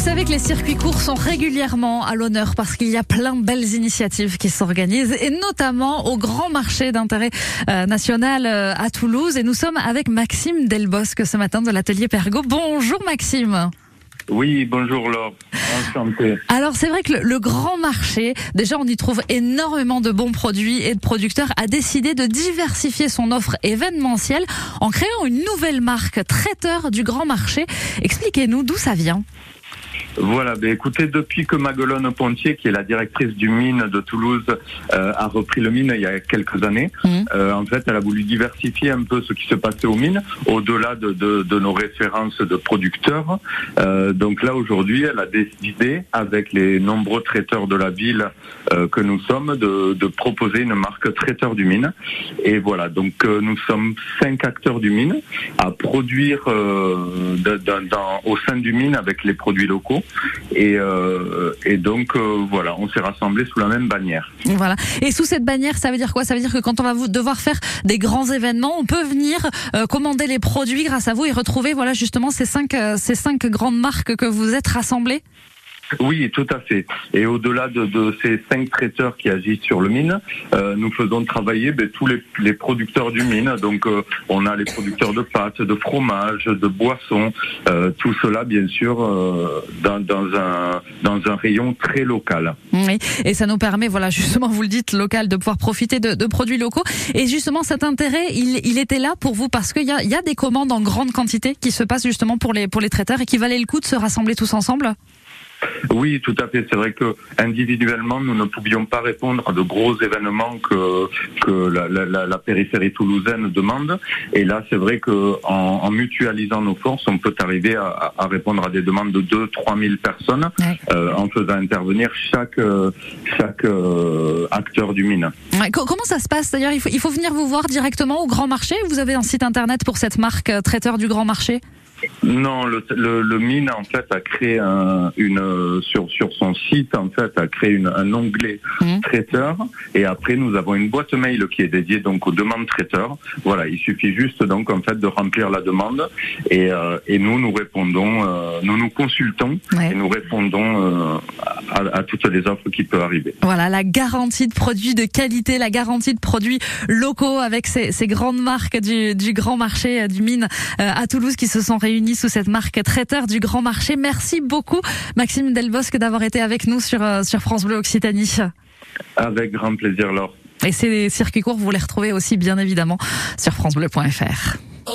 savez que les circuits courts sont régulièrement à l'honneur parce qu'il y a plein de belles initiatives qui s'organisent et notamment au grand marché d'intérêt euh, national euh, à Toulouse. Et nous sommes avec Maxime Delbosque ce matin de l'atelier Pergo. Bonjour Maxime. Oui, bonjour Laure. Enchanté. Alors c'est vrai que le, le, grand marché, déjà on y trouve énormément de bons produits et de producteurs, a décidé de diversifier son offre événementielle en créant une nouvelle marque traiteur du grand marché. Expliquez-nous d'où ça vient. Voilà, ben écoutez, depuis que Maguelone Pontier, qui est la directrice du mine de Toulouse, euh, a repris le mine il y a quelques années, mmh. euh, en fait, elle a voulu diversifier un peu ce qui se passait aux mines, au-delà de, de, de, nos références de producteurs. Euh, donc là, aujourd'hui, elle a décidé, avec les nombreux traiteurs de la ville que nous sommes, de, de, proposer une marque traiteur du mine. Et voilà, donc nous sommes cinq acteurs du mine à produire dans, au sein du mine avec les produits locaux. Et, euh, et donc euh, voilà, on s'est rassemblés sous la même bannière. Voilà. Et sous cette bannière, ça veut dire quoi? Ça veut dire que quand on va devoir faire des grands événements, on peut venir euh, commander les produits grâce à vous et retrouver voilà justement ces cinq ces cinq grandes marques que vous êtes rassemblées? Oui, tout à fait. Et au-delà de, de, ces cinq traiteurs qui agissent sur le mine, euh, nous faisons travailler ben, tous les, les, producteurs du mine. Donc, euh, on a les producteurs de pâtes, de fromage, de boissons, euh, tout cela, bien sûr, euh, dans, dans, un, dans un rayon très local. Oui, et ça nous permet, voilà, justement, vous le dites, local, de pouvoir profiter de, de produits locaux. Et justement, cet intérêt, il, il était là pour vous parce qu'il y a, y a des commandes en grande quantité qui se passent justement pour les, pour les traiteurs et qui valaient le coup de se rassembler tous ensemble? Oui, tout à fait. C'est vrai que individuellement, nous ne pouvions pas répondre à de gros événements que que la, la, la périphérie toulousaine demande. Et là, c'est vrai que en, en, mutualisant nos forces, on peut arriver à, à, répondre à des demandes de 2 3 000 personnes ouais. euh, en faisant intervenir chaque chaque euh, acteur du mine. Ouais. Comment ça se passe? D'ailleurs il faut, il faut venir vous voir directement au Grand Marché? Vous avez un site internet pour cette marque euh, traiteur du Grand Marché? Non, le, le, le, mine en fait a créé un, une sur sur son site en fait a créé une, un onglet mmh. traiteur et après nous avons une boîte mail qui est dédiée donc aux demandes traiteurs. Voilà, il suffit juste donc en fait de remplir la demande et, euh, et nous nous répondons, euh, nous nous consultons ouais. et nous répondons euh, à, à, toutes les offres qui peuvent arriver. Voilà, la garantie de produits de qualité, la garantie de produits locaux avec ces, ces grandes marques du, du grand marché du mine à Toulouse qui se sont réunis sous cette marque traiteur du grand marché. Merci beaucoup Maxime Delbosque d'avoir été avec nous sur, sur France Bleu Occitanie. Avec grand plaisir Laure. Et ces circuits courts, vous les retrouvez aussi bien évidemment sur francebleu.fr.